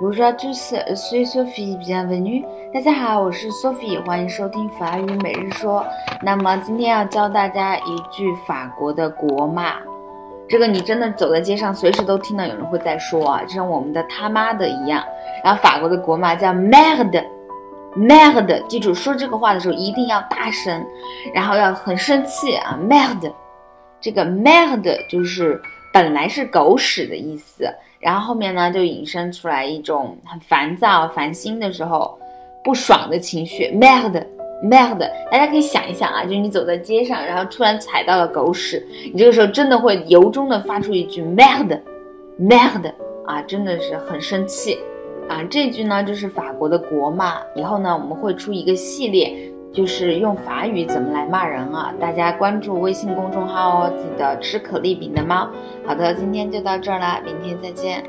Bonjour à tous, je suis Sophie, bienvenue. 大家好，我是 Sophie，欢迎收听法语每日说。那么今天要教大家一句法国的国骂，这个你真的走在街上，随时都听到有人会在说啊，就像我们的他妈的一样。然后法国的国骂叫 merd merd 记住说这个话的时候一定要大声，然后要很生气啊 merd。这个 merd 就是本来是狗屎的意思。然后后面呢，就引申出来一种很烦躁、烦心的时候不爽的情绪，mad，mad。大家可以想一想啊，就是你走在街上，然后突然踩到了狗屎，你这个时候真的会由衷的发出一句 mad，mad 啊，真的是很生气啊。这句呢就是法国的国骂，以后呢我们会出一个系列。就是用法语怎么来骂人啊？大家关注微信公众号哦，记得吃可丽饼的猫。好的，今天就到这儿啦，明天再见。